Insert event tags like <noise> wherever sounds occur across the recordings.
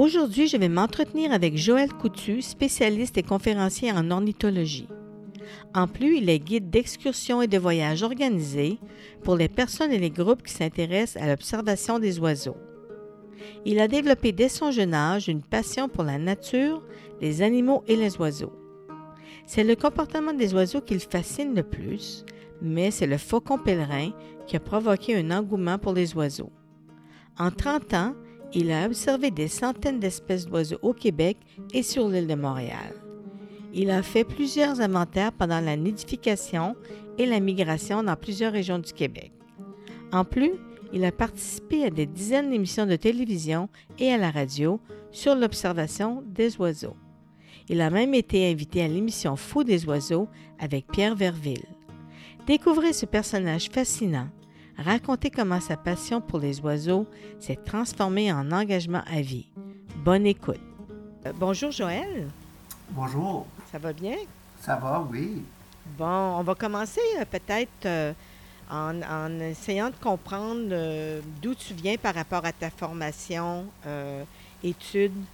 Aujourd'hui, je vais m'entretenir avec Joël Coutu, spécialiste et conférencier en ornithologie. En plus, il est guide d'excursions et de voyages organisés pour les personnes et les groupes qui s'intéressent à l'observation des oiseaux. Il a développé dès son jeune âge une passion pour la nature, les animaux et les oiseaux. C'est le comportement des oiseaux qui le fascine le plus, mais c'est le faucon pèlerin qui a provoqué un engouement pour les oiseaux. En 30 ans, il a observé des centaines d'espèces d'oiseaux au Québec et sur l'île de Montréal. Il a fait plusieurs inventaires pendant la nidification et la migration dans plusieurs régions du Québec. En plus, il a participé à des dizaines d'émissions de télévision et à la radio sur l'observation des oiseaux. Il a même été invité à l'émission Fou des oiseaux avec Pierre Verville. Découvrez ce personnage fascinant raconter comment sa passion pour les oiseaux s'est transformée en engagement à vie. Bonne écoute. Euh, bonjour Joël. Bonjour. Ça va bien? Ça va, oui. Bon, on va commencer euh, peut-être euh, en, essayant de comprendre d'où tu viens par rapport à ta formation, études,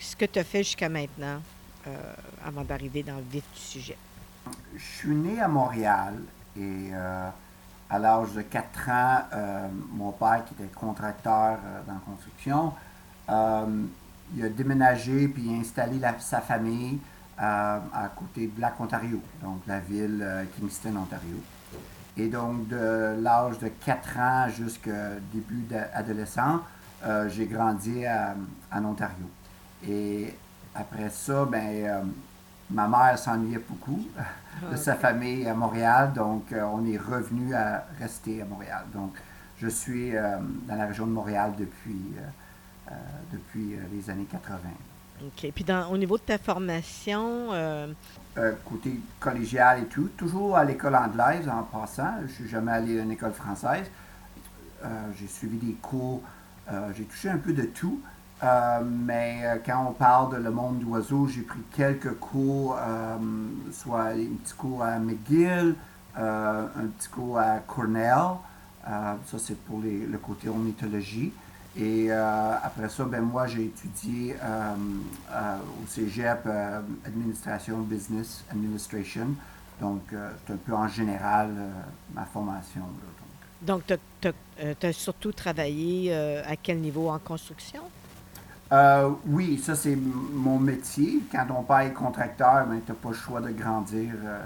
ce que tu as fait jusqu'à maintenant avant d'arriver dans le vif du sujet. Je suis né à Montréal et à l'âge de 4 ans, euh, mon père, qui était contracteur euh, dans la construction, euh, il a déménagé puis installé sa famille à côté de Lac Ontario, donc la ville Kingston, Ontario. Et donc, de l'âge de 4 ans jusqu'au début d'adolescent, j'ai grandi en Ontario. Et après ça, ben, ma mère s'ennuyait beaucoup <laughs> de sa famille à Montréal. Donc, euh, on est revenu à rester à Montréal. Donc, je suis euh, dans la région de Montréal depuis, euh, depuis les années 80. OK. Puis, dans, au niveau de ta formation? côté collégial et tout, toujours à l'école anglaise en passant. Je ne suis jamais allé à une école française. j'ai suivi des cours, j'ai touché un peu de tout. Euh, mais euh, quand on parle de le monde d'oiseaux, j'ai pris quelques cours, euh, soit un petit cours à McGill, un petit cours à Cornell. ça, c'est pour le côté ornithologie. Et après ça, ben, moi, j'ai étudié au cégep Administration Business Administration. Donc, c'est un peu en général ma formation. donc, tu as, surtout travaillé à quel niveau? En construction? Euh, oui, ça c'est mon métier. Quand on père contracteur, ben, tu n'as pas le choix de grandir euh,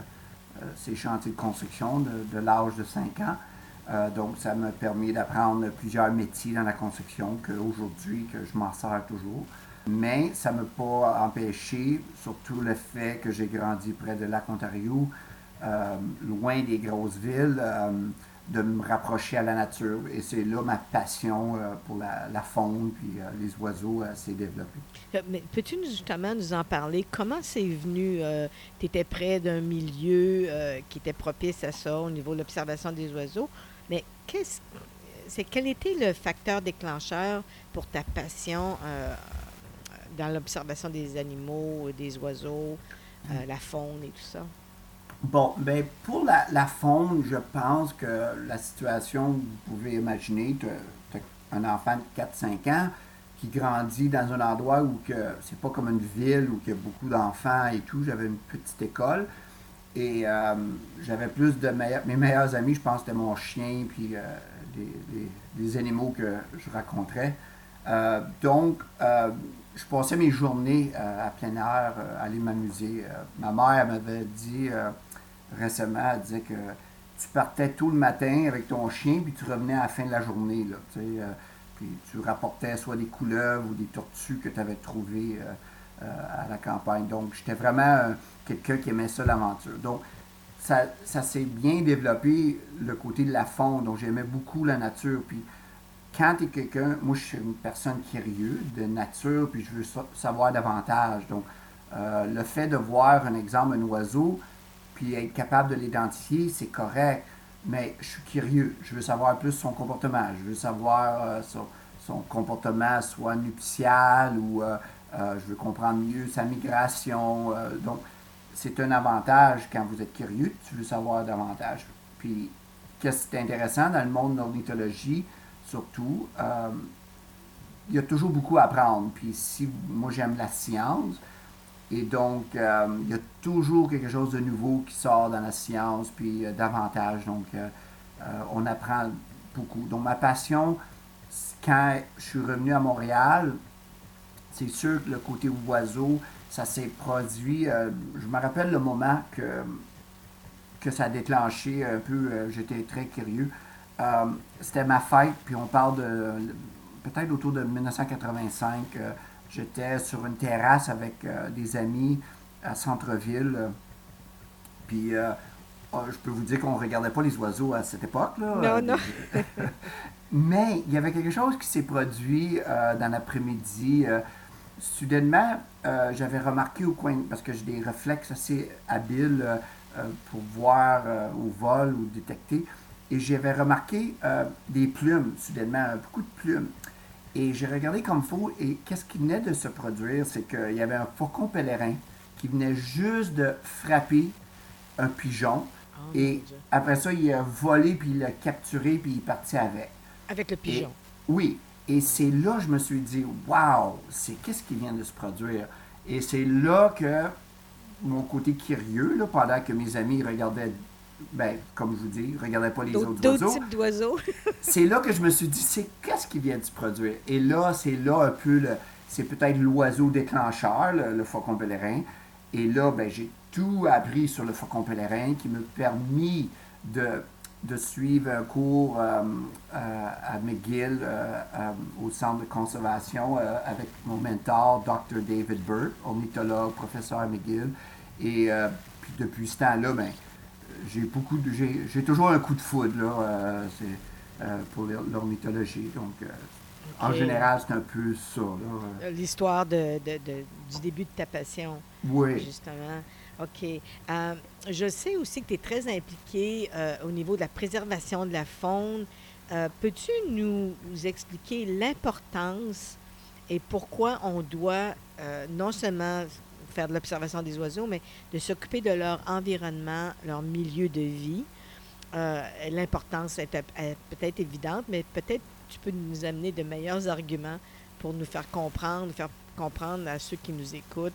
euh, ces chantiers de construction de, l'âge de 5 ans. donc ça m'a permis d'apprendre plusieurs métiers dans la construction qu'aujourd'hui, que je m'en sers toujours. Mais ça ne m'a pas empêché, surtout le fait que j'ai grandi près de Lac Ontario, loin des grosses villes de me rapprocher à la nature. Et c'est là ma passion euh, pour la, faune puis euh, les oiseaux euh, s'est développée. Mais peux-tu justement nous en parler? Comment c'est venu? tu étais près d'un milieu qui était propice à ça au niveau de l'observation des oiseaux? Mais qu'est-ce, c'est, quel était le facteur déclencheur pour ta passion dans l'observation des animaux, des oiseaux, la faune et tout ça? Bon, ben pour la, la, faune, je pense que la situation, vous pouvez imaginer, un enfant de 4-5 ans qui grandit dans un endroit où que c'est pas comme une ville où il y a beaucoup d'enfants et tout. J'avais une petite école et euh, j'avais plus de meilleurs, mes meilleurs amis, je pense, c'était mon chien puis euh, animaux que je rencontrais. Euh, donc, je passais mes journées à plein air, à aller m'amuser. ma mère m'avait dit récemment, elle disait que tu partais tout le matin avec ton chien, puis tu revenais à la fin de la journée. Euh, puis tu rapportais soit des couleuvres ou des tortues que tu avais trouvées euh, euh, à la campagne. Donc, j'étais vraiment quelqu'un qui aimait ça, l'aventure. Donc, ça, ça s'est bien développé, le côté de la faune. Donc, j'aimais beaucoup la nature. Puis, quand tu es quelqu'un, moi, je suis une personne curieuse de nature, puis je veux savoir davantage. Donc, le fait de voir un exemple, un oiseau, puis être capable de l'identifier, c'est correct. Mais je suis curieux. Je veux savoir plus son comportement. Je veux savoir son, son, comportement, soit nuptial ou je veux comprendre mieux sa migration. donc, c'est un avantage quand vous êtes curieux, tu veux savoir davantage. Puis, qu'est-ce qui est intéressant dans le monde de l'ornithologie, surtout, euh, il y a toujours beaucoup à apprendre. Puis, si moi j'aime la science, et donc euh, il y a toujours quelque chose de nouveau qui sort dans la science, puis euh, davantage. Donc, on apprend beaucoup. Donc, ma passion, quand je suis revenu à Montréal, c'est sûr que le côté oiseau, ça s'est produit. Euh, je me rappelle le moment que, que ça a déclenché un peu. Euh, j'étais très curieux. Euh, c'était ma fête, puis on parle de peut-être autour de 1985. J'étais sur une terrasse avec des amis à Centreville. puis oh, je peux vous dire qu'on ne regardait pas les oiseaux à cette époque. Là, non, non. <laughs> Mais il y avait quelque chose qui s'est produit dans l'après-midi soudainement, euh, j'avais remarqué au coin, parce que j'ai des réflexes assez habiles euh, euh, pour voir au vol ou détecter, et j'avais remarqué des plumes, soudainement, beaucoup de plumes. Et j'ai regardé comme faux, et qu'est-ce qui venait de se produire, c'est qu'il y avait un faucon pèlerin qui venait juste de frapper un pigeon. Oh, et après ça, il a volé, puis il l'a capturé, puis il est parti avec. Avec le pigeon. oui. Et c'est là que je me suis dit, waouh, c'est qu'est-ce qui vient de se produire? Et c'est là que mon côté curieux, là, pendant que mes amis regardaient, ben, comme je vous dis, regardaient pas les autres oiseaux. D'autres types d'oiseaux. <laughs> c'est là que je me suis dit, c'est qu'est-ce qui vient de se produire? Et là, c'est là un peu le, c'est peut-être l'oiseau déclencheur, le, le, faucon pèlerin. Et là, ben, j'ai tout appris sur le faucon pèlerin qui m'a permis de de suivre un cours euh, euh, à McGill euh, au centre de conservation avec mon mentor, Dr. David Burt, ornithologue, professeur à McGill. Et puis depuis ce temps-là, ben, j'ai beaucoup de, j'ai, toujours un coup de foudre là, pour l'ornithologie. Donc, en général, c'est un peu ça. L'histoire de, du début de ta passion. Oui. Justement. OK. Euh, je sais aussi que tu es très impliqué euh, au niveau de la préservation de la faune. Euh, peux-tu nous, expliquer l'importance et pourquoi on doit non seulement faire de l'observation des oiseaux, mais de s'occuper de leur environnement, leur milieu de vie? L'importance est, peut-être évidente, mais peut-être tu peux nous amener de meilleurs arguments pour nous faire comprendre, faire comprendre à ceux qui nous écoutent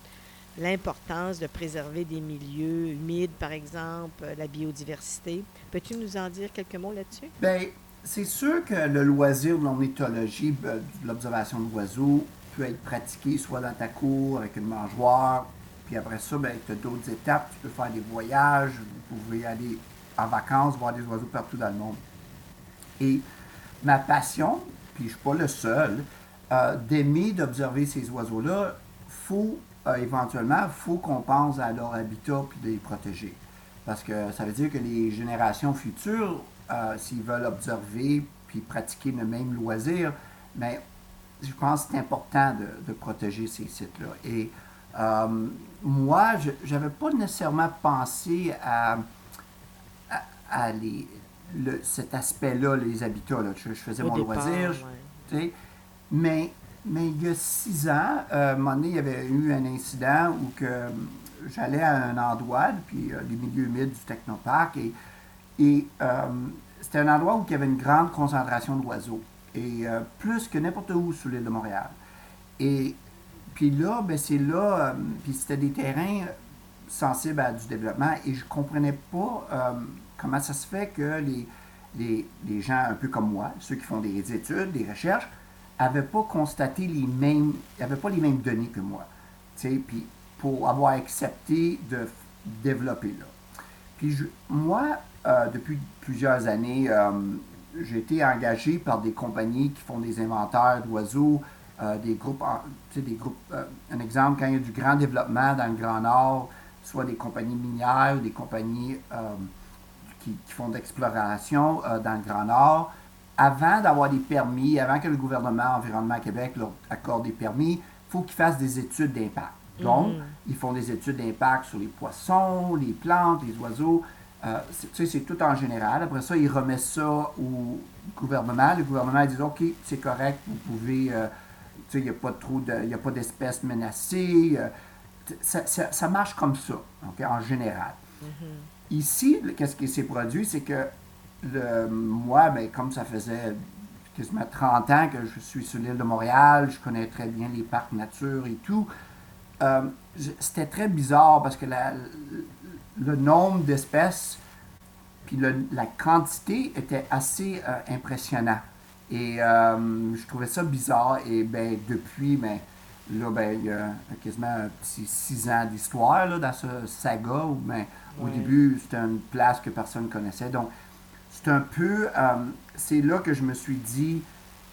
l'importance de préserver des milieux humides, par exemple, la biodiversité. Peux-tu nous en dire quelques mots là-dessus? Bien, c'est sûr que le loisir de l'ornithologie, ben, de l'observation d'oiseaux, peut être pratiqué soit dans ta cour avec une mangeoire, puis après ça, ben, tu as d'autres étapes. Tu peux faire des voyages, vous pouvez aller en vacances, voir des oiseaux partout dans le monde. Et ma passion, puis je ne suis pas le seul, euh, d'aimer d'observer ces oiseaux-là, faut euh, éventuellement, il faut qu'on pense à leur habitat puis de les protéger. Parce que ça veut dire que les générations futures, euh, s'ils veulent observer puis pratiquer le même loisir, mais ben, je pense que c'est important de, protéger ces sites-là. Et euh, moi, je n'avais pas nécessairement pensé à, à, cet aspect-là, les habitats. Là. Je, faisais mon loisir, mais mais il y a six ans, euh, à un moment donné, il y avait eu un incident où que euh, j'allais à un endroit, puis euh, les milieux humides du technoparc, et, et c'était un endroit où il y avait une grande concentration d'oiseaux, et plus que n'importe où sur l'île de Montréal. Et puis là, ben c'est là, puis c'était des terrains sensibles à du développement, et je comprenais pas comment ça se fait que les, les, les gens un peu comme moi, ceux qui font des études, des recherches, n'avait pas constaté les mêmes, n'avait pas les mêmes données que moi. Puis pour avoir accepté de développer là. Puis moi, euh, depuis plusieurs années, euh, j'ai été engagé par des compagnies qui font des inventaires d'oiseaux, euh, des groupes, des groupes, un exemple, quand il y a du grand développement dans le Grand Nord, soit des compagnies minières, des compagnies qui, qui, font d'exploration dans le Grand Nord, avant d'avoir des permis, avant que le gouvernement Environnement Québec leur accorde des permis, il faut qu'ils fassent des études d'impact. Donc, mhm. ils font des études d'impact sur les poissons, les plantes, les oiseaux. Euh, tu sais, c'est tout en général. Après ça, ils remettent ça au gouvernement. Le gouvernement dit OK, c'est correct, vous pouvez. Euh, tu sais, il n'y a pas trop de, il a pas d'espèces menacées. Euh, ça, ça, marche comme ça, OK, en général. Mm-hmm. Ici, qu'est-ce qui s'est produit, c'est que le, moi, ben, comme ça faisait quasiment 30 ans que je suis sur l'île de Montréal, je connais très bien les parcs nature et tout. c'était très bizarre parce que la, le nombre d'espèces puis la quantité était assez euh, impressionnant. Et euh, je trouvais ça bizarre. Et ben, depuis, ben, là, ben, il y a quasiment un petit six ans d'histoire dans ce saga où ben, au début, c'était une place que personne ne connaissait. Donc, c'est un peu. Euh, c'est là que je me suis dit,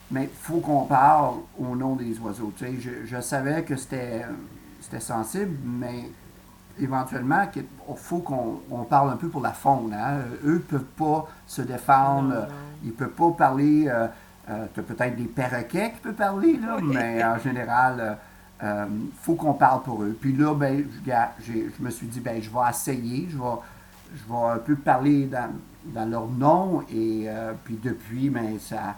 mais il faut qu'on parle au nom des oiseaux. Tu je, je savais que c'était sensible, mais éventuellement qu'il faut qu'on parle un peu pour la faune. Hein. Eux ne peuvent pas se défendre, ils ne peuvent pas parler. Euh, euh, tu as peut-être des perroquets qui peuvent parler, là, mais en général, il euh, faut qu'on parle pour eux. Puis là, ben, je, je me suis dit, ben, je vais essayer, je vais, je vais un peu parler dans, dans leur nom, et puis depuis, ben, ça,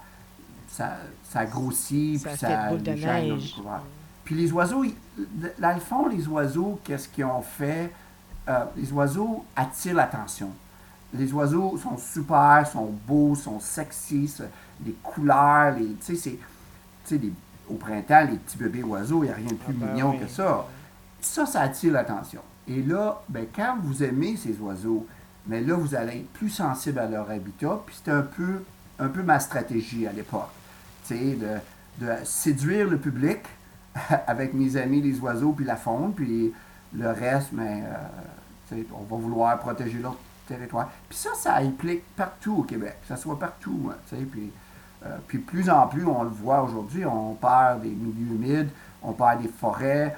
ça, ça grossit, ça puis ça, de neige. Puis les oiseaux, dans le fond, les oiseaux, qu'est-ce qu'ils ont fait? Euh, les oiseaux attirent l'attention. Les oiseaux sont super, sont beaux, sont sexy, les couleurs, les, tu sais, au printemps, les petits bébés oiseaux, il n'y a rien de plus ah ben mignon que ça. Ça, ça attire l'attention. Et là, ben, quand vous aimez ces oiseaux, mais là, vous allez être plus sensible à leur habitat. Puis c'était un peu, un peu ma stratégie à l'époque. Tu sais, de, de séduire le public <laughs> avec mes amis les oiseaux puis la faune, puis le reste, mais euh, on va vouloir protéger leur territoire. Puis ça, ça implique partout au Québec, que ça soit partout. Hein, puis, euh, puis plus en plus, on le voit aujourd'hui, on perd des milieux humides, on perd des forêts.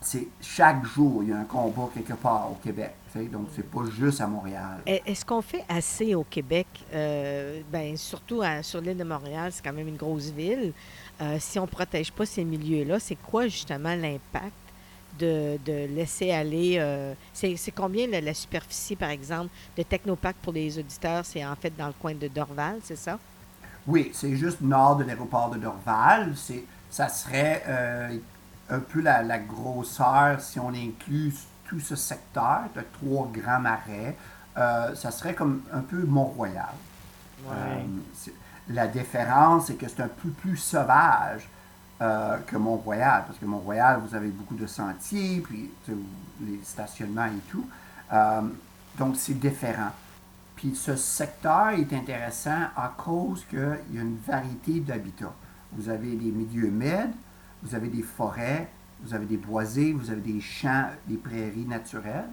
C'est chaque jour, il y a un combat quelque part au Québec. Donc, c'est pas juste à Montréal. Est-ce qu'on fait assez au Québec? Euh, ben, surtout sur l'île de Montréal, c'est quand même une grosse ville. Euh, si on ne protège pas ces milieux-là, c'est quoi justement l'impact de, laisser aller? Euh, c'est combien la, superficie, par exemple, de Technopac pour les auditeurs? C'est en fait dans le coin de Dorval, c'est ça? Oui, c'est juste nord de l'aéroport de Dorval. Ça serait euh, un peu la, grosseur, si on inclut tout ce secteur, de trois grands marais. ça serait comme un peu Mont-Royal. Ouais. La différence, c'est que c'est un peu plus sauvage euh, que Mont-Royal, parce que Mont-Royal, vous avez beaucoup de sentiers, puis les stationnements et tout. Euh, donc, c'est différent. Puis ce secteur est intéressant à cause qu'il y a une variété d'habitats. Vous avez des milieux humides, vous avez des forêts, vous avez des boisés, vous avez des champs, des prairies naturelles.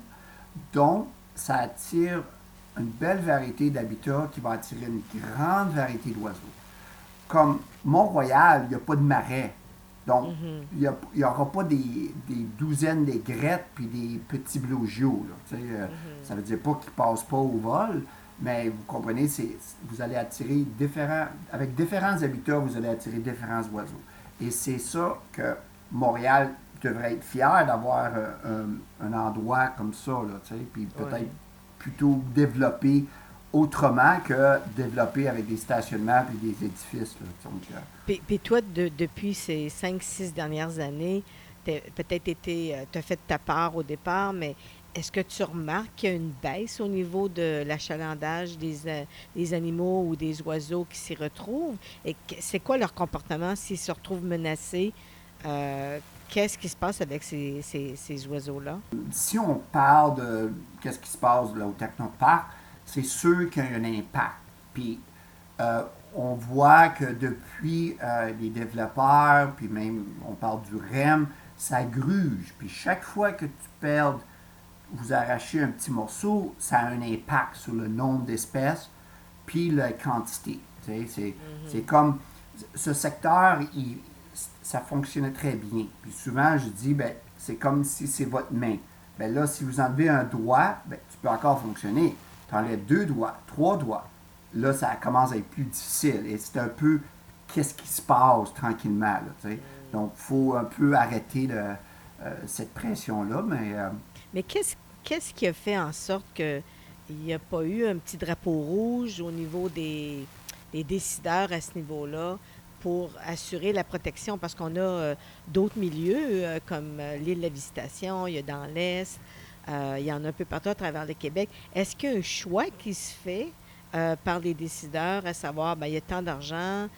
Donc, ça attire une belle variété d'habitats qui va attirer une grande variété d'oiseaux. Comme Mont-Royal, il n'y a pas de marais. Donc, mhm. il n'y aura pas des, douzaines d'aigrettes puis des petits blaugios. Euh, mhm. Ça ne veut dire pas qu'ils ne passent pas au vol, mais vous comprenez, vous allez attirer différents, avec différents habitats, vous allez attirer différents oiseaux. Et c'est ça que Montréal devrait être fier d'avoir euh, un, endroit comme ça, là, puis peut-être plutôt développer autrement que développer avec des stationnements et des édifices. Euh. puis, toi, depuis ces cinq, six dernières années, peut-être été, euh, tu as fait ta part au départ, mais est-ce que tu remarques qu'il y a une baisse au niveau de l'achalandage des, euh, des animaux ou des oiseaux qui s'y retrouvent? Et c'est quoi leur comportement s'ils se retrouvent menacés? Qu'est-ce qui se passe avec ces, ces, oiseaux-là? Si on parle de qu'est-ce qui se passe là, au Technoparc, c'est sûr qu'il y a un impact. Puis euh, on voit que depuis euh, les développeurs, puis même on parle du REM, ça gruge. Puis chaque fois que tu perds, vous arrachez un petit morceau, ça a un impact sur le nombre d'espèces, puis la quantité. C'est mm-hmm. comme ce secteur, il, ça fonctionnait très bien. Puis souvent, je dis, ben, c'est comme si c'est votre main. Ben là, si vous enlevez un doigt, ben, tu peux encore fonctionner. Tu enlèves deux doigts, trois doigts. Là, ça commence à être plus difficile. Et c'est un peu qu'est-ce qui se passe tranquillement. Là, Donc, il faut un peu arrêter de, cette pression-là. Mais, mais qu'est-ce, qu'est-ce qui a fait en sorte qu'il n'y a pas eu un petit drapeau rouge au niveau des, des décideurs à ce niveau-là? Pour assurer la protection parce qu'on a euh, d'autres milieux euh, comme euh, l'île de la Visitation, il y a dans l'Est, il y en a un peu partout à travers le Québec. Est-ce qu'il y a un choix qui se fait par les décideurs à savoir, bien, il y a tant d'argent,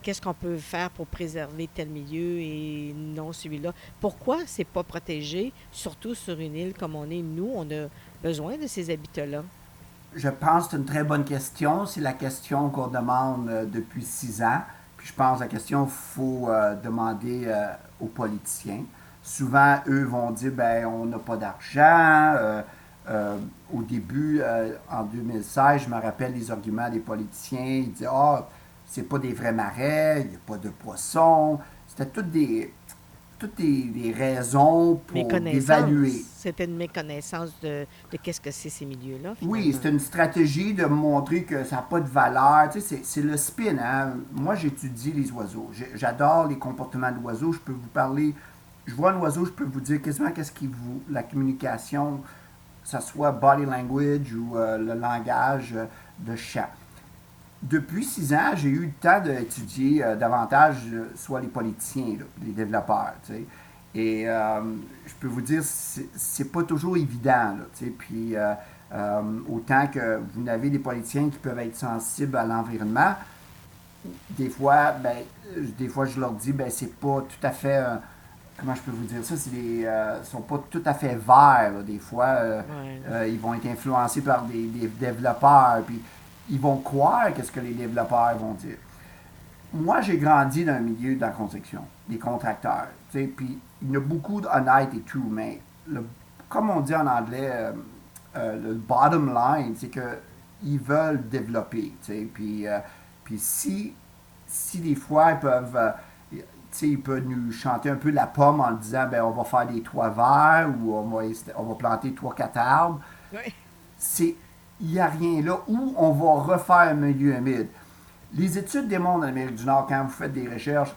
qu'est-ce qu'on peut faire pour préserver tel milieu et non celui-là? Pourquoi c'est pas protégé, surtout sur une île comme on est? Nous? On a besoin de ces habitats-là. Je pense que c'est une très bonne question. C'est la question qu'on demande depuis six ans. Je pense la question, il faut euh, demander euh, aux politiciens. Souvent, eux vont dire, ben on n'a pas d'argent. Euh, au début, en 2016, je me rappelle les arguments des politiciens. Ils disaient, ah, oh, c'est pas des vrais marais, il n'y a pas de poissons. C'était toutes des, toutes des, raisons pour évaluer. C'était une méconnaissance de, de qu'est-ce que c'est ces milieux-là. Oui, c'est une stratégie de montrer que ça n'a pas de valeur. Tu sais, c'est le spin. Hein? Moi, j'étudie les oiseaux. J'adore les comportements d'oiseaux. Je peux vous parler. Je vois un oiseau, je peux vous dire quasiment qu'est-ce qui vous. La communication, que ce soit body language ou euh, le langage de chat depuis six ans, j'ai eu le temps d'étudier euh, davantage euh, soit les politiciens, les développeurs. Et euh, je peux vous dire, c'est pas toujours évident. puis autant que vous n'avez des politiciens qui peuvent être sensibles à l'environnement, des fois, ben, des fois, je leur dis, ben, c'est pas tout à fait. comment je peux vous dire ça? C'est des, sont pas tout à fait verts. des fois, ils vont être influencés par des, des développeurs. Puis ils vont croire qu'est-ce que les développeurs vont dire. Moi, j'ai grandi dans un milieu de la construction, des contracteurs. Puis il y a beaucoup d'honnêtes et tout, mais comme on dit en anglais, euh, euh, le bottom line, c'est qu'ils veulent développer. Puis, euh, puis si, si des fois ils peuvent, ils peuvent nous chanter un peu la pomme en disant ben, on va faire des toits verts ou on va, on va planter trois, quatre arbres, c'est il n'y a rien là où on va refaire un milieu humide. Les études démontrent en Amérique du Nord, quand vous faites des recherches,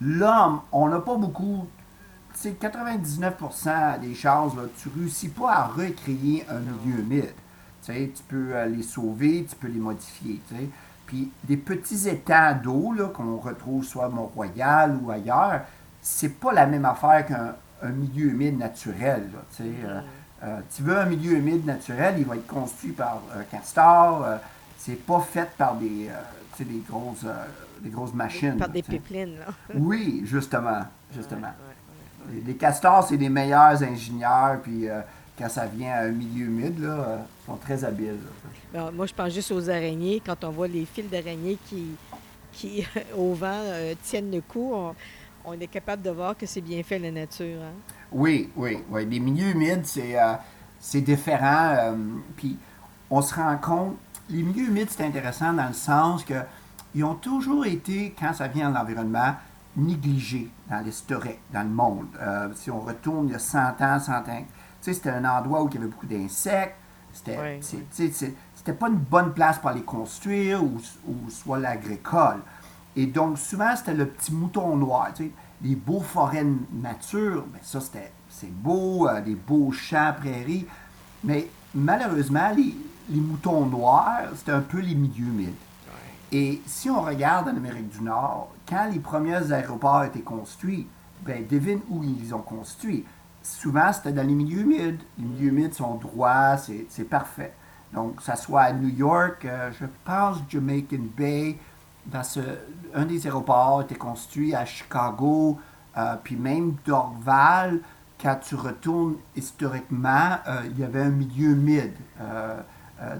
l'homme, on n'a pas beaucoup. C'est 99% des chances, là, tu ne réussis pas à recréer un milieu humide. Tu, peux euh, les sauver, tu peux les modifier. Puis des petits étangs d'eau qu'on retrouve soit à Mont-Royal ou ailleurs, c'est pas la même affaire qu'un milieu humide naturel. Là, euh, euh, tu veux un milieu humide naturel, il va être construit par un castor. Euh, c'est pas fait par des, euh, des, grosses, des grosses machines. Par des pipelines, là. <laughs> oui, justement. justement. Les, castors, c'est les meilleurs ingénieurs, puis quand ça vient à un milieu humide, là, ils sont très habiles. Ben, moi, je pense juste aux araignées. Quand on voit les fils d'araignées qui, qui <laughs> au vent, tiennent le coup, on, est capable de voir que c'est bien fait la nature. Hein? Oui, oui, oui. Les milieux humides, c'est, euh, différent. Euh, puis on se rend compte, les milieux humides, c'est intéressant dans le sens que ils ont toujours été, quand ça vient de l'environnement, négligés dans l'historique, dans le monde. Euh, si on retourne il y a 100 ans, 100 ans, tu sais, c'était un endroit où il y avait beaucoup d'insectes. C'était, pas une bonne place pour les construire ou, ou soit l'agricole. Et donc, souvent, c'était le petit mouton noir. Tu sais les beaux forêts nature, ben ça c'était, c'est beau, euh, des beaux champs, prairies. Mais malheureusement, les, moutons noirs, c'était un peu les milieux humides. Et si on regarde en Amérique du Nord, quand les premiers aéroports étaient construits, ben devine où ils ont construit. Souvent, c'était dans les milieux humides. Les milieux humides sont droits, c'est, parfait. Donc, ça soit à New York, euh, je pense Jamaican Bay, dans ce, un des aéroports était construit à Chicago, euh, puis même Dorval, quand tu retournes historiquement, euh, il y avait un milieu humide euh,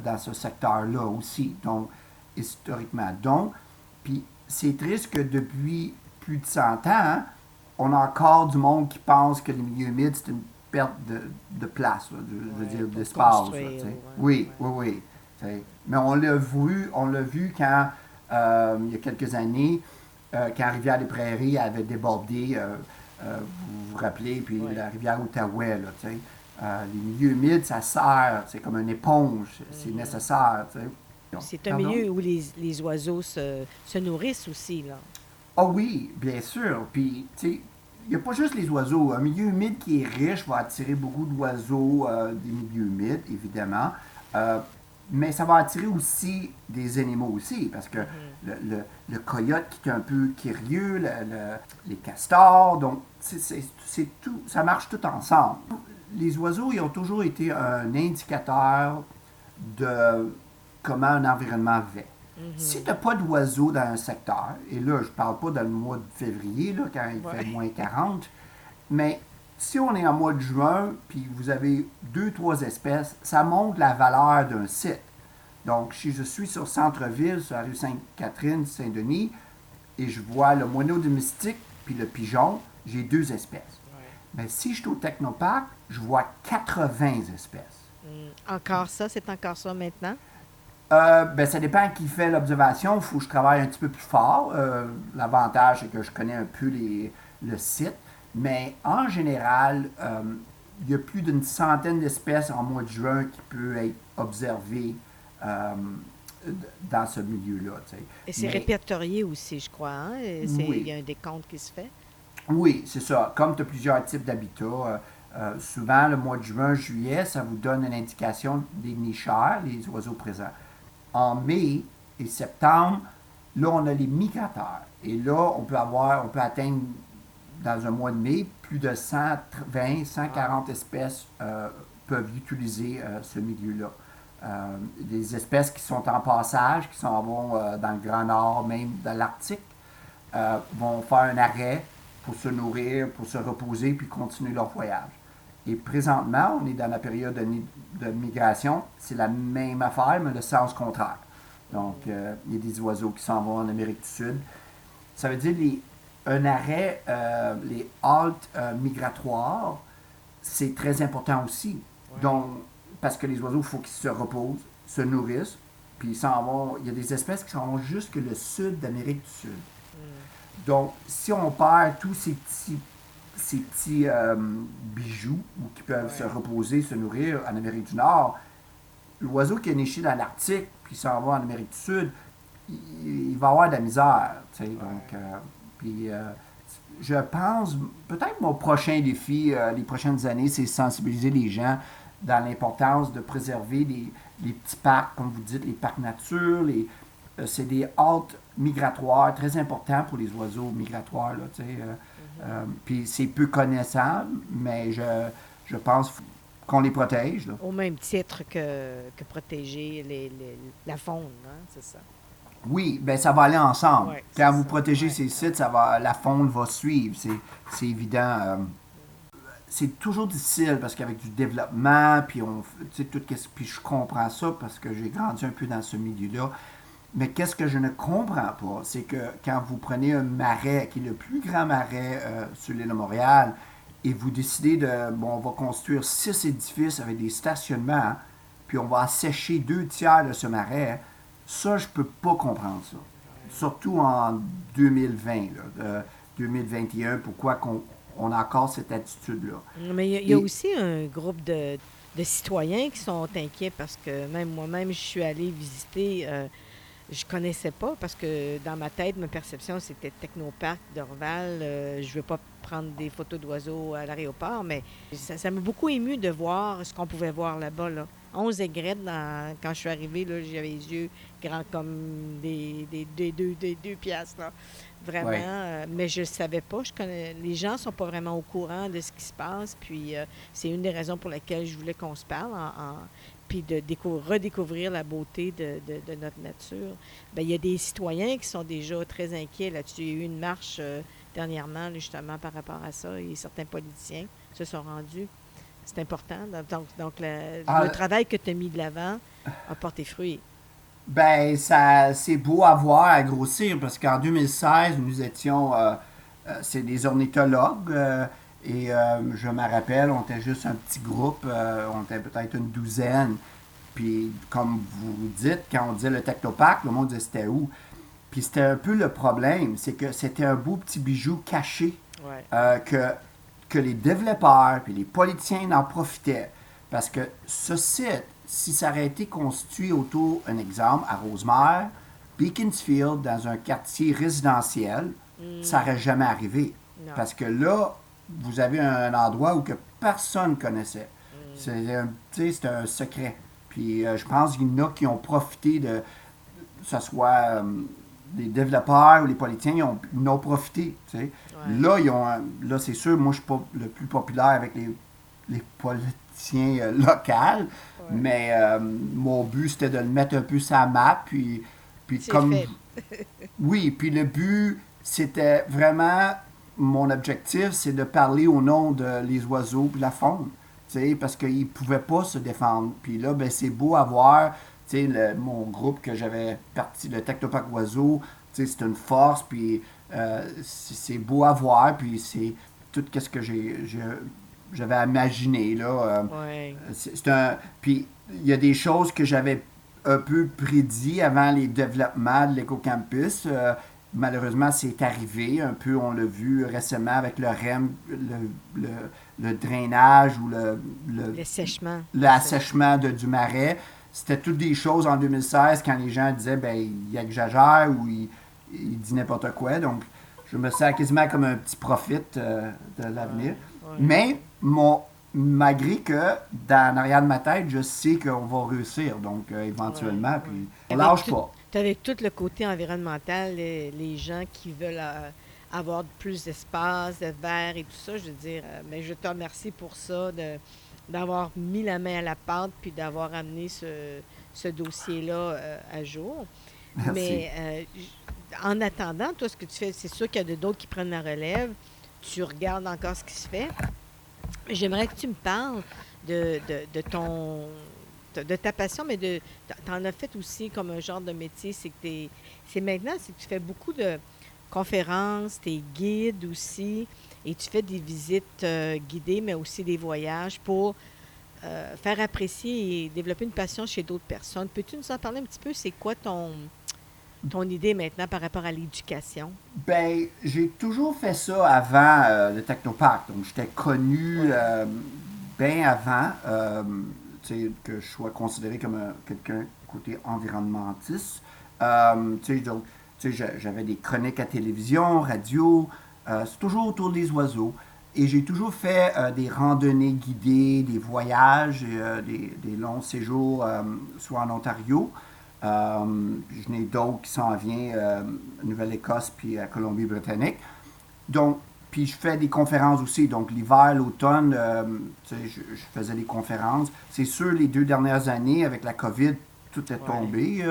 dans ce secteur-là aussi, donc historiquement. Donc, puis c'est triste que depuis plus de 100 ans, hein, on a encore du monde qui pense que les milieux humides, c'est une perte de, place, je veux dire, d'espace. oui, oui, oui. Mais on l'a vu, on l'a vu quand euh, il y a quelques années, euh, quand la rivière des Prairies avait débordé, euh, vous vous rappelez, puis la rivière Outaouais, là, les milieux humides, ça sert, c'est comme une éponge, c'est mm. nécessaire. C'est un milieu où les, oiseaux se, nourrissent aussi, là. Ah oui, bien sûr. Puis, tu sais, il n'y a pas juste les oiseaux. Un milieu humide qui est riche va attirer beaucoup d'oiseaux euh, des milieux humides, évidemment. Euh, mais ça va attirer aussi des animaux aussi, parce que le, le, le coyote qui est un peu curieux, le- le- les castors, donc c'est- tout, ça marche tout ensemble. Les oiseaux, ils ont toujours été un indicateur de comment un environnement va. Si tu n'as pas d'oiseaux dans un secteur, et là, je parle pas dans le mois de février, là, quand il Ouais. fait moins 40, mais si on est en mois de juin, puis vous avez deux, trois espèces, ça montre la valeur d'un site. Donc, si je suis sur centre-ville, sur la rue Sainte-Catherine, Saint-Denis, et je vois le moineau domestique puis le pigeon, j'ai deux espèces. Mais si je suis au Technoparc, je vois 80 espèces. Mm. Encore ça, c'est encore ça maintenant? Euh, ben, ça dépend qui fait l'observation. Il faut que je travaille un petit peu plus fort. Euh, L'avantage, c'est que je connais un peu les, le site. Mais en général, euh, il y a plus d'une centaine d'espèces en mois de juin qui peuvent être observées euh, dans ce milieu-là. tu sais. Et c'est Mais- répertorié aussi, je crois. Hein? Et c'est- Oui. Il y a un décompte qui se fait? Oui, c'est ça. Comme tu as plusieurs types d'habitats, euh, souvent le mois de juin, juillet, ça vous donne une indication des nicheurs, les oiseaux présents. En mai et septembre, là, on a les migrateurs. Et là, on peut avoir, on peut atteindre dans un mois de mai plus de 120, 140 espèces euh, peuvent utiliser euh, ce milieu-là. Euh, des espèces qui sont en passage, qui s'en vont dans le Grand Nord, même dans l'Arctique, vont faire un arrêt pour se nourrir, pour se reposer, puis continuer leur voyage. Et présentement, on est dans la période de, de migration. C'est la même affaire, mais le sens contraire. Donc, il y a des oiseaux qui s'en vont en Amérique du Sud. Ça veut dire les, un arrêt, euh, les haltes euh, migratoires, c'est très important aussi. Donc, parce que les oiseaux, il faut qu'ils se reposent, se nourrissent, puis ils s'en vont. Il y a des espèces qui s'en vont jusque le sud d'Amérique du Sud. Donc, si on perd tous ces petits, ces petits euh, bijoux ou qui peuvent se reposer, se nourrir en Amérique du Nord, l'oiseau qui est niché dans l'Arctique puis s'en va en Amérique du Sud, il, il va avoir de la misère. tu sais. Donc, puis, euh, je pense, peut-être mon prochain défi, euh, les prochaines années, c'est sensibiliser les gens dans l'importance de préserver les, les petits parcs, comme vous dites, les parcs nature, les, euh, c'est des haltes migratoires très importants pour les oiseaux migratoires. Là, tu sais, euh, puis c'est peu connaissable, mais je, je pense qu'on les protège. Là. Au même titre que, que protéger les, les- la faune, hein, c'est ça. Oui, ben ça va aller ensemble. Ouais, Quand vous ça. protégez Ouais. ces sites, ça va, la faune va suivre. C'est, c'est évident. euh, c'est toujours difficile parce qu'avec du développement, puis on, tout puis je comprends ça parce que j'ai grandi un peu dans ce milieu-là. Mais qu'est-ce que je ne comprends pas, c'est que quand vous prenez un marais, qui est le plus grand marais euh, sur l'île de Montréal, et vous décidez de, bon, on va construire six édifices avec des stationnements, puis on va assécher deux tiers de ce marais, ça, je peux pas comprendre ça. Surtout en 2020, là, euh, 2021, pourquoi qu'on on a encore cette attitude-là. Mais il y a, y aussi un groupe de, de citoyens qui sont inquiets parce que même moi-même, je suis allée visiter. euh, je connaissais pas parce que dans ma tête, ma perception, c'était Technoparc d'Orval. Euh, je ne veux pas prendre des photos d'oiseaux à l'aéroport, mais ça ça m'a beaucoup ému de voir ce qu'on pouvait voir là-bas. Là. 11 aigrettes, dans- quand je suis arrivée, j'avais les yeux grands comme des, des, des deux, des deux piastres. Là. Vraiment. Ouais. euh, mais je ne savais pas. Je connais, les gens ne sont pas vraiment au courant de ce qui se passe. Puis euh, c'est une des raisons pour lesquelles je voulais qu'on se parle. En, en- puis de décou- redécouvrir la beauté de, de- de notre nature. Bien, il y a des citoyens qui sont déjà très inquiets là-dessus. Il y a eu une marche euh, dernièrement, justement, par rapport à ça. Et certains politiciens se sont rendus. C'est important. Donc, donc le, Ah, le travail que tu as mis de l'avant a porté fruit. Ben, ça, c'est beau à voir, à grossir, parce qu'en 2016, nous étions, euh, euh, c'est des ornithologues, euh, et je me rappelle, on était juste un petit groupe, on était peut-être une douzaine. Puis, comme vous dites, quand on disait le technoparc, le monde disait c'était où? Puis, c'était un peu le problème, c'est que c'était un beau petit bijou caché Ouais. que, que les développeurs et les politiciens en profitaient. Parce que ce site, si ça aurait été constitué autour, un exemple, à Rosemère, Beaconsfield, dans un quartier résidentiel, ça n'aurait jamais arrivé. Parce que là, vous avez un, endroit où que personne connaissait. Mm. C'est un, c'est un secret. Puis je pense qu'il y en a qui ont profité de, que ce soit les développeurs ou les politiciens, ils, ont, ont profité. Là, ils ont, là c'est sûr, moi, je suis pas le plus populaire avec les, les politiciens euh, locaux, mais euh, mon but, c'était de le mettre un peu la map. Puis, puis comme. <laughs> oui, puis le but, c'était vraiment. Mon objectif, c'est de parler au nom de les oiseaux et la faune. Parce qu'ils ne pouvaient pas se défendre. Puis là, ben, c'est beau à le, mon groupe que j'avais parti, le Technopac Oiseau, c'est une force, puis euh, c'est beau à voir, puis c'est tout ce que j'ai j'avais imaginé. Là, euh, c'est un, puis il y a des choses que j'avais un peu prédit avant les développements de l'éco-campus. Euh, malheureusement, c'est arrivé. Un peu, on l'a vu récemment avec le REM, le, le, drainage ou le, le, l'assèchement de, du marais c'était toutes des choses en 2016 quand les gens disaient ben il exagère ou il, il dit n'importe quoi. Donc, je me sens quasiment comme un petit profit euh, de l'avenir. Mais mon, malgré que dans l'arrière de ma tête, je sais qu'on va réussir, donc euh, éventuellement, puis on lâche pas. Tu avais tout le côté environnemental, les, gens qui veulent euh, avoir plus d'espace, de verre et tout ça, je veux dire, mais je te remercie pour ça, de, d'avoir mis la main à la pâte puis d'avoir amené ce, ce dossier-là euh, à jour. Mais euh, en attendant, toi, ce que tu fais, c'est sûr qu'il y a d'autres qui prennent la relève. Tu regardes encore ce qui se fait. J'aimerais que tu me parles de, de, ton de ta passion, mais de tu en as fait aussi comme un genre de métier. C'est que c'est maintenant, c'est que tu fais beaucoup de conférences, tu es guide aussi et tu fais des visites euh, guidées, mais aussi des voyages pour euh, faire apprécier et développer une passion chez d'autres personnes. Peux-tu nous en parler un petit peu? C'est quoi ton, ton idée maintenant par rapport à l'éducation? Ben, j'ai toujours fait ça avant euh, le Technopark. Donc, j'étais connu bien avant que je sois considéré comme quelqu'un côté environnementiste. donc, j'avais des chroniques à télévision, radio, c'est toujours autour des oiseaux. Et j'ai toujours fait euh, des randonnées guidées, des voyages, euh, des, longs séjours, soit en Ontario. je n'ai d'autres qui s'en viennent, Nouvelle-Écosse puis à Colombie-Britannique. Donc, puis je fais des conférences aussi. Donc, l'hiver, l'automne, je, je, faisais des conférences. C'est sûr, les deux dernières années, avec la COVID, tout est tombé.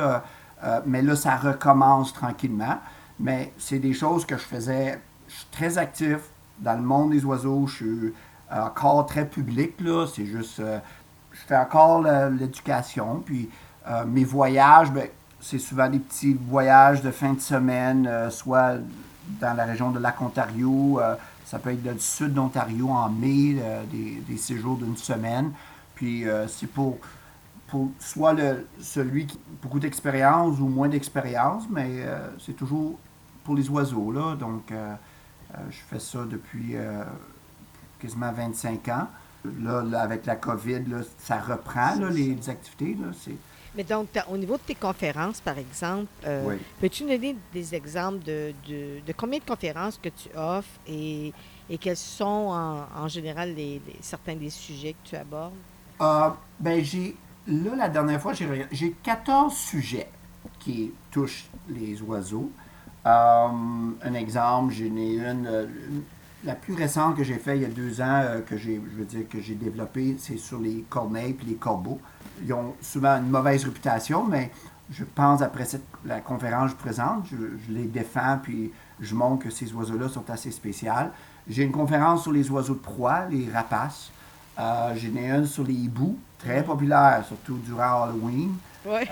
mais là, ça recommence tranquillement. Mais c'est des choses que je faisais je suis très actif dans le monde des oiseaux. Je suis encore très public, là. C'est juste. Euh, je fais encore l'éducation. Puis euh, mes voyages, ben, c'est souvent des petits voyages de fin de semaine, euh, soit dans la région de Lac-Ontario. ça peut être du sud d'Ontario en mai, des, séjours d'une semaine. Puis c'est pour, pour soit le, celui qui a beaucoup d'expérience ou moins d'expérience, mais c'est toujours pour les oiseaux. Là, donc, euh, je fais ça depuis euh, quasiment 25 ans. Là, avec la COVID, ça reprend les, activités. Mais donc, au niveau de tes conférences, par exemple, euh, peux-tu nous donner des exemples de, combien de conférences que tu offres et, quels sont en, général les, certains des sujets que tu abordes? ben, j'ai, là, la dernière fois, j'ai, j'ai 14 sujets qui touchent les oiseaux. Euh, un exemple, j'en ai une, euh, la plus récente que j'ai fait il y a deux ans, euh, que j'ai, je veux dire, que j'ai développée, c'est sur les corneilles et les corbeaux. Ils ont souvent une mauvaise réputation, mais je pense après cette, la conférence que je présente, je, les défends puis je montre que ces oiseaux-là sont assez spéciaux. J'ai une conférence sur les oiseaux de proie, les rapaces. Euh, j'en ai une sur les hiboux, très populaire, surtout durant Halloween. Ouais.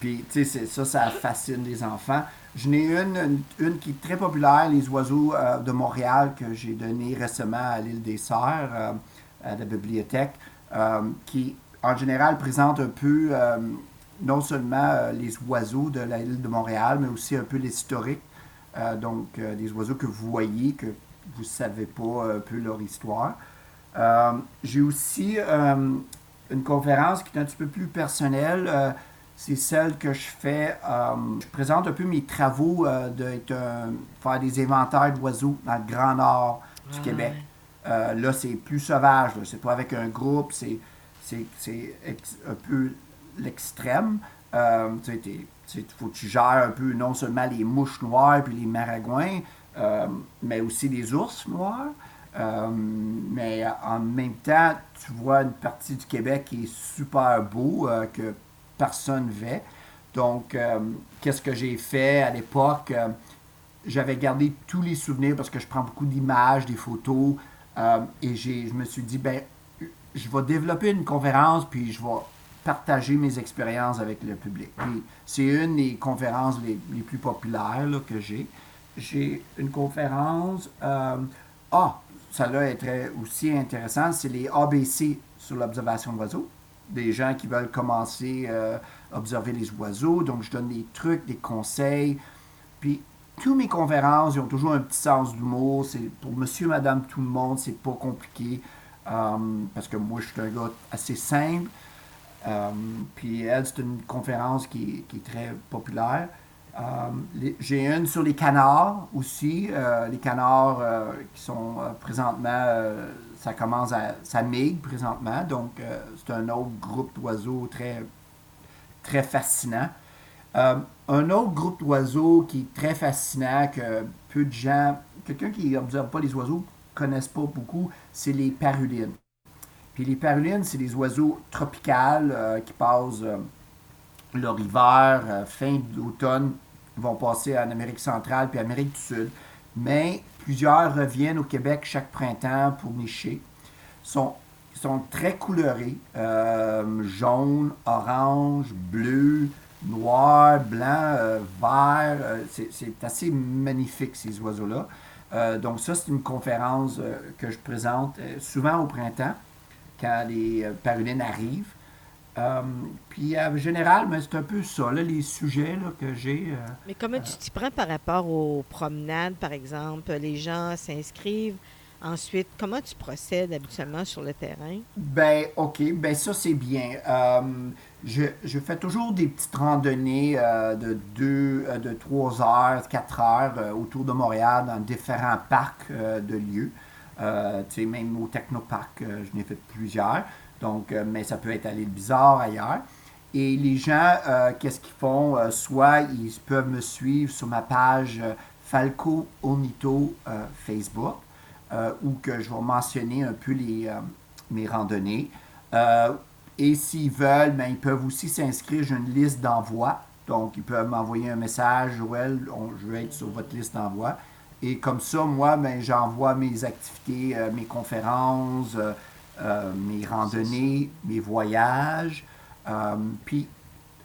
puis, tu sais, ça, ça fascine les enfants. Je n'ai une, une, qui est très populaire, les oiseaux euh, de Montréal, que j'ai donné récemment à l'île des Sœurs, euh, à la bibliothèque, euh, qui en général présente un peu non seulement les oiseaux de l'île de Montréal, mais aussi un peu l'historique. donc, des oiseaux que vous voyez, que vous ne savez pas un peu leur histoire. j'ai aussi une conférence qui est un petit peu plus personnelle c'est celle que je fais. Euh, je présente un peu mes travaux euh, de, faire des inventaires d'oiseaux dans le Grand Nord du Québec. Euh, là, c'est plus sauvage. C'est pas avec un groupe. C'est, c'est, un peu l'extrême. il faut que tu gères un peu non seulement les mouches noires puis les maragouins, mais aussi les ours noirs. mais en même temps, tu vois une partie du Québec qui est super beau, que personne ne Donc, euh, qu'est-ce que j'ai fait à l'époque? Euh, j'avais gardé tous les souvenirs parce que je prends beaucoup d'images, des photos. Euh, et je me suis dit, ben, je vais développer une conférence, puis je vais partager mes expériences avec le public. c'est une des conférences les, plus populaires que j'ai. J'ai une conférence. ah, ça là est aussi intéressant, c'est les ABC sur l'observation d'oiseaux des gens qui veulent commencer euh, à observer les oiseaux. Donc, je donne des trucs, des conseils. Puis, toutes mes conférences, ils ont toujours un petit sens d'humour. C'est pour monsieur, madame, tout le monde, c'est pas compliqué. Euh, parce que moi, je suis un gars assez simple. Euh, puis, elle, c'est une conférence qui, est très populaire. J'ai une sur les canards aussi. les canards qui sont présentement ça commence à. ça présentement, donc euh, c'est un autre groupe d'oiseaux très, très fascinant. Euh, un autre groupe d'oiseaux qui est très fascinant, que peu de gens, quelqu'un qui n'observe pas les oiseaux, connaissent pas beaucoup, c'est les parulines. Puis les parulines, c'est des oiseaux tropicaux euh, qui passent leur hiver, fin d'automne, vont passer en Amérique centrale puis Amérique du Sud. Mais Plusieurs reviennent au Québec chaque printemps pour nicher. Sont, sont très colorés, euh, jaune, orange, bleu, noir, blanc, euh, vert. Euh, c'est assez magnifique, ces oiseaux-là. donc ça, c'est une conférence que je présente souvent au printemps, quand les parulines arrivent. Euh, puis en général, mais c'est un peu ça, les sujets que j'ai. Euh, mais comment tu t'y prends par rapport aux promenades, par exemple? Les gens s'inscrivent. Ensuite, comment tu procèdes habituellement sur le terrain? Ben, OK. Ben, ça, c'est bien. Euh, je, je, fais toujours des petites randonnées de deux, de trois heures, quatre heures autour de Montréal dans différents parcs de lieux. tu sais, même au Technoparc, je n'ai fait plusieurs. Donc, euh, mais ça peut être à Bizarre, ailleurs. Et les gens, euh, qu'est-ce qu'ils font? Euh, soit ils peuvent me suivre sur ma page Falco Onito Facebook, où que je vais mentionner un peu les, mes randonnées. et s'ils veulent, ben, ils peuvent aussi s'inscrire. J'ai une liste d'envoi. Donc, ils peuvent m'envoyer un message, Joël, je veux être sur votre liste d'envoi. Et comme ça, moi, ben, j'envoie mes activités, mes conférences, mes randonnées, mes voyages. Euh, puis,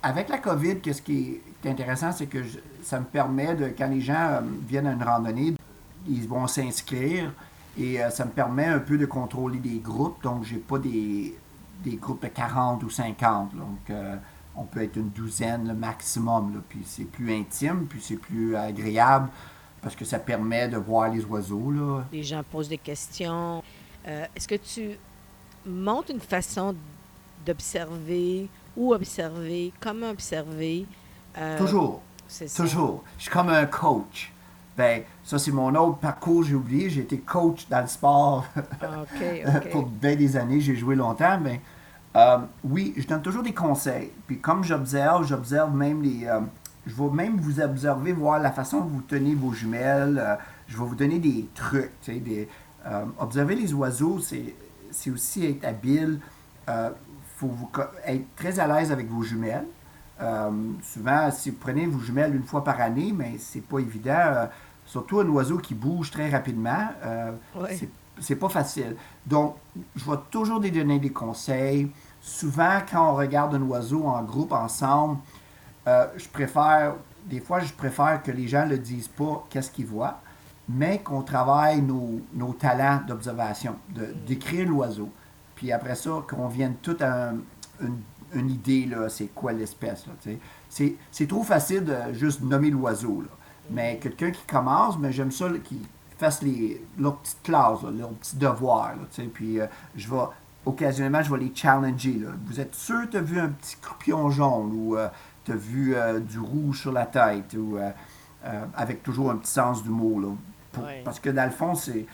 avec la COVID, qu'est-ce qui est intéressant, c'est que ça me permet de, quand les gens euh, viennent à une randonnée, ils vont s'inscrire et ça me permet un peu de contrôler des groupes. Donc, j'ai pas des, des, groupes de 40 ou 50. Donc, on peut être une douzaine le maximum. Là, puis c'est plus intime, puis c'est plus agréable parce que ça permet de voir les oiseaux. Là. Les gens posent des questions. Est-ce que tu montre une façon d'observer, ou observer, comment observer. Euh, toujours. Toujours. Je suis comme un coach. Ben, ça, c'est mon autre parcours, j'ai oublié. J'ai été coach dans le sport ah, <laughs> pour bien des années. J'ai joué longtemps, mais euh, oui, je donne toujours des conseils. Puis comme j'observe, j'observe même les. Euh, je vais même vous observer, voir la façon dont vous tenez vos jumelles. je vais vous donner des trucs. Des, observer les oiseaux, c'est c'est aussi être habile. Il euh, faut vous, être très à l'aise avec vos jumelles. Euh, souvent, si vous prenez vos jumelles une fois par année, mais c'est pas évident. Euh, surtout un oiseau qui bouge très rapidement, c'est pas facile. Donc, je vais toujours lui donner des conseils. Souvent, quand on regarde un oiseau en groupe, ensemble, je préfère, des fois, je préfère que les gens ne le disent pas qu'est-ce qu'ils voient mais qu'on travaille nos, nos talents d'observation, d'écrire l'oiseau. Puis après ça, qu'on vienne tout à une, une, idée, là, c'est quoi l'espèce. Là, c'est, trop facile de juste nommer l'oiseau. Là. Mais quelqu'un qui commence, mais j'aime ça, qui fasse les, leurs petites classes, leurs petits devoirs. Là, puis euh, je vais occasionnellement, je vais les challenger. Là. Vous êtes sûr que tu as vu un petit scorpion jaune ou tu as vu du rouge sur la tête ou avec toujours un petit sens d'humour. Là? Parce que dans le fond, c'est,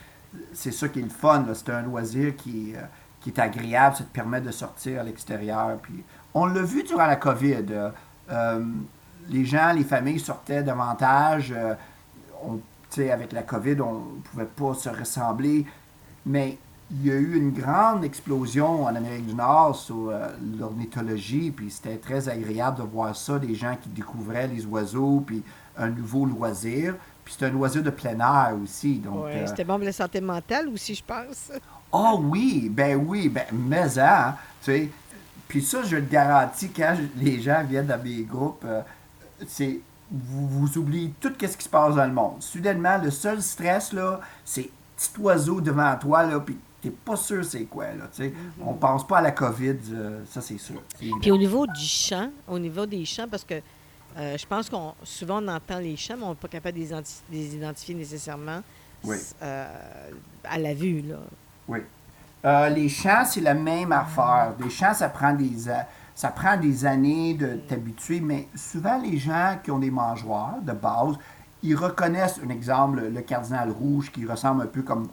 ça qui est le fun. C'est un loisir qui, qui est agréable, ça te permet de sortir à l'extérieur. Puis on l'a vu durant la COVID. Euh, les gens, les familles sortaient davantage. Euh, avec la COVID, on ne pouvait pas se ressembler. Mais il y a eu une grande explosion en Amérique du Nord sur euh, l'ornithologie, puis c'était très agréable de voir ça, des gens qui découvraient les oiseaux, puis un nouveau loisir. Puis c'est un loisir de plein air aussi. Donc, oui, c'était bon pour la santé mentale aussi, je pense. <laughs> Ah oh, oui, ben oui, ben mais hein, tu sais, puis ça, je le garantis, quand les gens viennent dans mes groupes, euh, c'est vous, vous, oubliez tout ce qui se passe dans le monde. Soudainement, le seul stress, là, c'est petit oiseau devant toi, là, puis t'es pas sûr c'est quoi, là, tu sais. Mm-hmm. On pense pas à la COVID, euh, ça, c'est sûr. Puis au niveau du chant, au niveau des chants, parce que euh, je pense qu'on souvent on entend les chants, mais on n'est pas capable de les, identifier nécessairement à la vue, là. Oui. Euh, les chants, c'est la même affaire. Les chants, ça prend des, ça prend des années de t'habituer, mais souvent, les gens qui ont des mangeoires de base, ils reconnaissent, un exemple, le cardinal rouge qui ressemble un peu comme.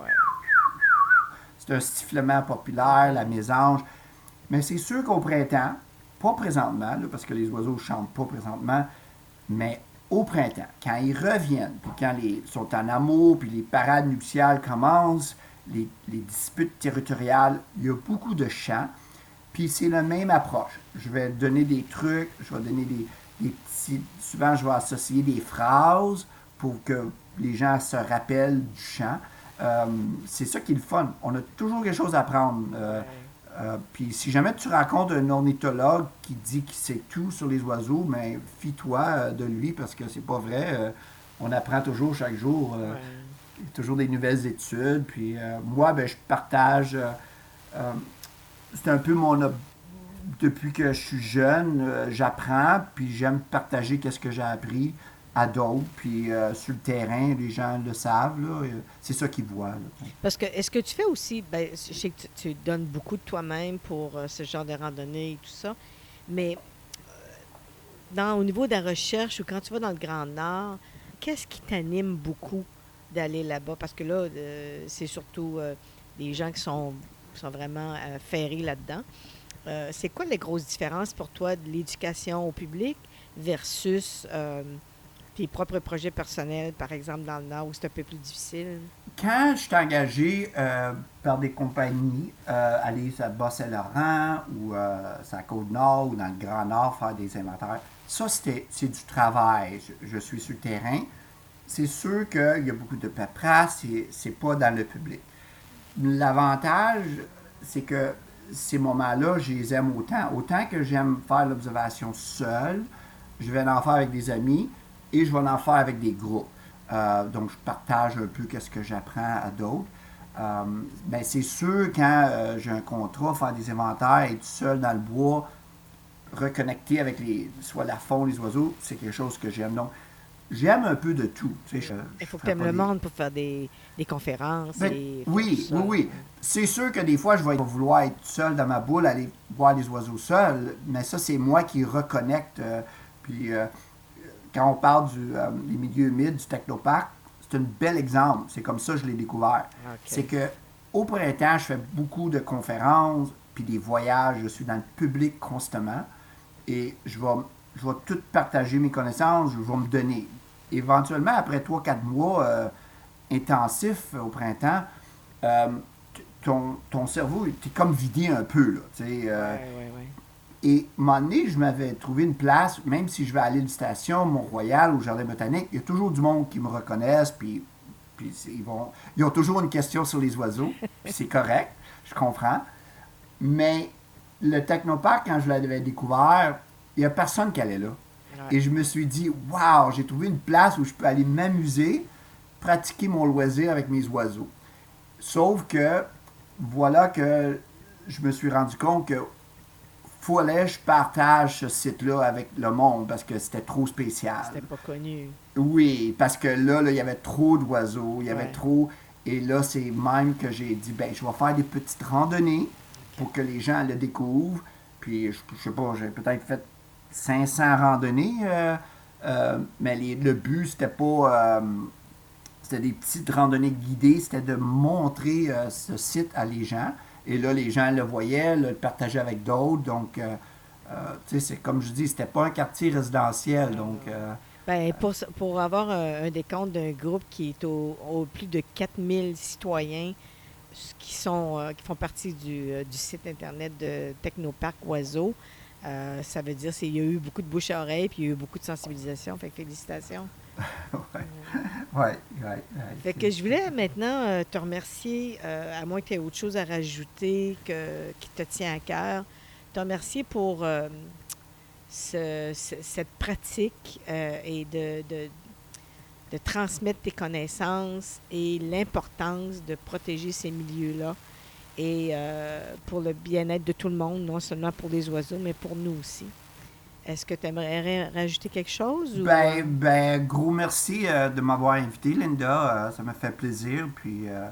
C'est un sifflement populaire, la mésange. Mais c'est sûr qu'au printemps, pas présentement, parce que les oiseaux ne chantent pas présentement, mais au printemps, quand ils reviennent, puis quand ils sont en amour, puis les parades nuptiales commencent, les, disputes territoriales, il y a beaucoup de chants. Puis c'est la même approche. Je vais donner des trucs, je vais donner des, petits. Souvent, je vais associer des phrases pour que les gens se rappellent du chant. Euh, c'est ça qui est le fun. On a toujours quelque chose à apprendre. Euh, euh, puis si jamais tu racontes un ornithologue qui dit qu'il sait tout sur les oiseaux, mais ben, fie-toi de lui parce que c'est pas vrai. on apprend toujours chaque jour il y a toujours des nouvelles études. Puis euh, moi, ben, je partage. Euh, euh, c'est un peu mon. Depuis que je suis jeune, j'apprends, puis j'aime partager qu'est-ce que j'ai appris à. Puis sur le terrain, les gens le savent. c'est ça qu'ils voient. Parce que, est-ce que tu fais aussi. Ben, je sais que tu, donnes beaucoup de toi-même pour ce genre de randonnée et tout ça. Mais dans, au niveau de la recherche ou quand tu vas dans le Grand Nord, qu'est-ce qui t'anime beaucoup d'aller là-bas? Parce que là, euh, c'est surtout euh, des gens qui sont, sont vraiment euh, ferrés là-dedans. c'est quoi les grosses différences pour toi de l'éducation au public versus tes propres projets personnels, par exemple dans le Nord, où c'est un peu plus difficile? Quand je suis engagé par des compagnies, aller à Bas-Saint-Laurent ou à Côte-Nord ou dans le Grand Nord faire des inventaires, ça, c'est du travail. je, suis sur le terrain c'est sûr qu'il y a beaucoup de paperasse, c'est pas dans le public. L'avantage, c'est que ces moments-là, je les aime autant. Autant que j'aime faire l'observation seul, je vais en faire avec des amis et je vais en faire avec des groupes. Euh, donc, je partage un peu ce que j'apprends à d'autres. Euh, ben, c'est sûr, quand euh, j'ai un contrat, faire des inventaires, être seul dans le bois, reconnecter avec les, soit la faune, les oiseaux, c'est quelque chose que j'aime. Donc, j'aime un peu de tout. Il faut que tu aimes le monde pour faire des, conférences. Ben, oui, oui, oui. C'est sûr que des fois, je vais vouloir être seul dans ma boule, aller voir les oiseaux seuls, mais ça, c'est moi qui reconnecte. Euh, puis, quand on parle du, euh, des milieux humides, du technoparc, c'est un bel exemple. C'est comme ça que je l'ai découvert. C'est que au printemps, je fais beaucoup de conférences, puis des voyages. Je suis dans le public constamment. Et je vais je vais tout partager mes connaissances, je vais me donner. Éventuellement, après 3-4 mois euh, intensifs au printemps, euh, ton, ton, cerveau est comme vidé un peu. Là, euh, Et à un moment donné, je m'avais trouvé une place, même si je vais à l'île station, Mont-Royal ou Jardin botanique, il y a toujours du monde qui me reconnaissent, puis, puis ils, vont, ils ont toujours une question sur les oiseaux, c'est correct, je comprends. Mais le Technopark, quand je l'avais découvert, il n'y a personne qui allait là. Et je me suis dit, waouh, j'ai trouvé une place où je peux aller m'amuser, pratiquer mon loisir avec mes oiseaux. Sauf que, voilà que je me suis rendu compte que fallait je partage ce site-là avec le monde parce que c'était trop spécial. C'était pas connu. Oui, parce que là, il y avait trop d'oiseaux, il y avait trop. Et là, c'est même que j'ai dit, ben, je vais faire des petites randonnées pour que les gens le découvrent. Puis, je, je sais pas, j'ai peut-être fait 500 randonnées, euh, euh, mais les- le but, c'était pas. euh, c'était des petites randonnées guidées, c'était de montrer ce site à les gens. Et là, les gens le voyaient, le partageaient avec d'autres. Donc, euh, euh, c'est comme je dis, c'était pas un quartier résidentiel. Donc, euh, Ben, pour, pour avoir un, un décompte d'un groupe qui est au, plus de 4000 citoyens qui, sont, euh, qui font partie du, euh, du site Internet de Technoparc Oiseau, euh, ça veut dire qu'il y a eu beaucoup de bouche à oreille puis il y a eu beaucoup de sensibilisation. Fait que félicitations. <laughs> ouais, ouais. Fait que je voulais maintenant euh, te remercier, euh, à moins que tu aies autre chose à rajouter que, qui te tient à cœur, te remercier pour euh, ce- ce- cette pratique et de, de, de transmettre tes connaissances et l'importance de protéger ces milieux-là et pour le bien-être de tout le monde, non seulement pour les oiseaux, mais pour nous aussi. Est-ce que tu aimerais rajouter quelque chose? ou, Ben, euh, ben, gros merci euh, de m'avoir invité, Linda. Euh, ça m'a fait plaisir. Puis, euh,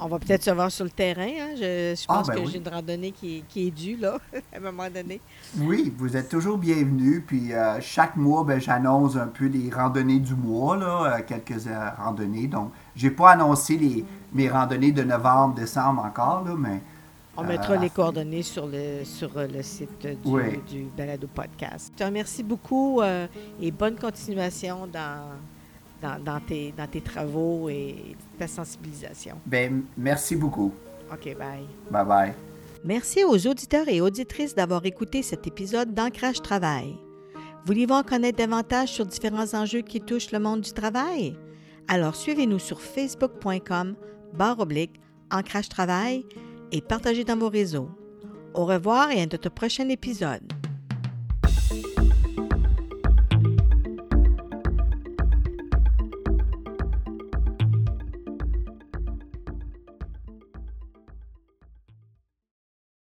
On va peut-être se voir sur le terrain. hein? Je, je Ah, pense ben que oui. j'ai une randonnée qui est, qui est due, là, <laughs> à un moment donné. oui, vous êtes toujours bienvenus. Puis, chaque mois, ben, j'annonce un peu les randonnées du mois, là, quelques randonnées. Donc, j'ai pas annoncé les, mes randonnées de novembre, décembre encore, là, mais On Euh, mettra les coordonnées sur le, sur euh, le site du, Oui. du Balado Podcast. Je te remercie beaucoup euh, et bonne continuation dans, dans, dans tes, dans tes travaux et ta sensibilisation. ben, merci beaucoup. OK, bye. Bye bye. Merci aux auditeurs et auditrices d'avoir écouté cet épisode d'Ancrage Travail. Voulez-vous en connaître davantage sur différents enjeux qui touchent le monde du travail? Alors suivez-nous sur facebook.com barre oblique Ancrage Travail et partagez dans vos réseaux. Au revoir et à notre prochain épisode.